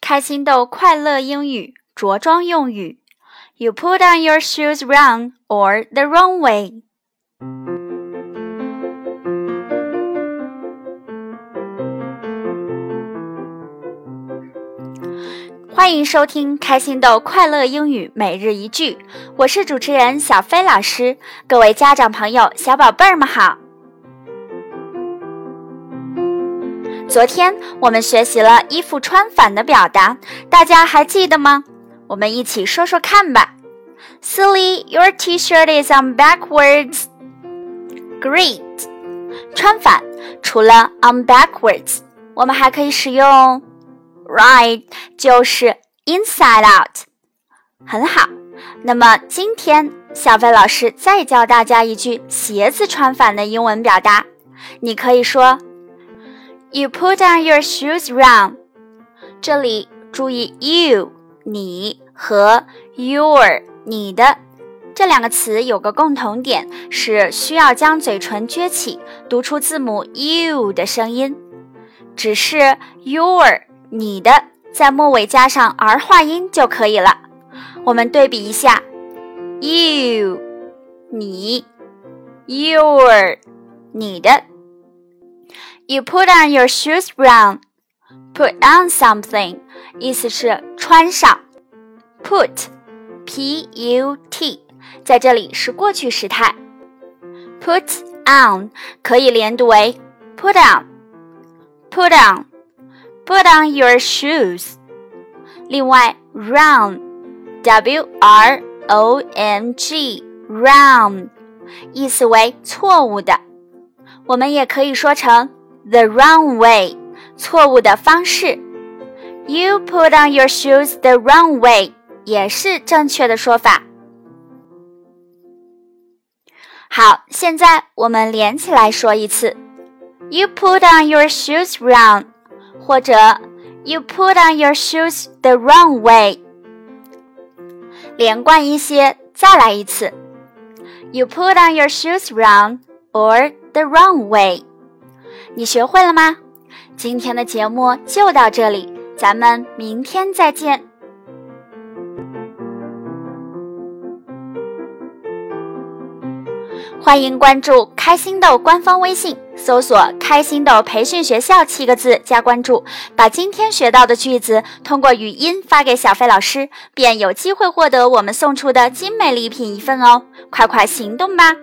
开心豆快乐英语着装用语。You put on your shoes wrong or the wrong way. 欢迎收听开心豆快乐英语每日一句，我是主持人小飞老师。各位家长朋友、小宝贝儿们好。昨天我们学习了衣服穿反的表达，大家还记得吗？我们一起说说看吧。Silly, your T-shirt is on backwards. Great，穿反除了 on backwards，我们还可以使用。Right，就是 inside out，很好。那么今天小飞老师再教大家一句鞋子穿反的英文表达，你可以说：You put on your shoes wrong。这里注意 you 你和 your 你的这两个词有个共同点，是需要将嘴唇撅起，读出字母 u 的声音，只是 your。你的在末尾加上儿化音就可以了。我们对比一下，you，你，your，你的。You put on your shoes wrong. Put on something，意思是穿上。Put，p-u-t，在这里是过去时态。Put on 可以连读为 put on，put on。Put on your shoes。另外，wrong，w r o n g，wrong，意思为错误的。我们也可以说成 the wrong way，错误的方式。You put on your shoes the wrong way，也是正确的说法。好，现在我们连起来说一次。You put on your shoes wrong。或者 You put on your shoes the wrong way。连贯一些，再来一次。You put on your shoes wrong or the wrong way。 你学会了吗？今天的节目就到这里，咱们明天再见。欢迎关注开心豆官方微信，搜索“开心豆培训学校”七个字加关注，把今天学到的句子通过语音发给小飞老师，便有机会获得我们送出的精美礼品一份哦！快快行动吧！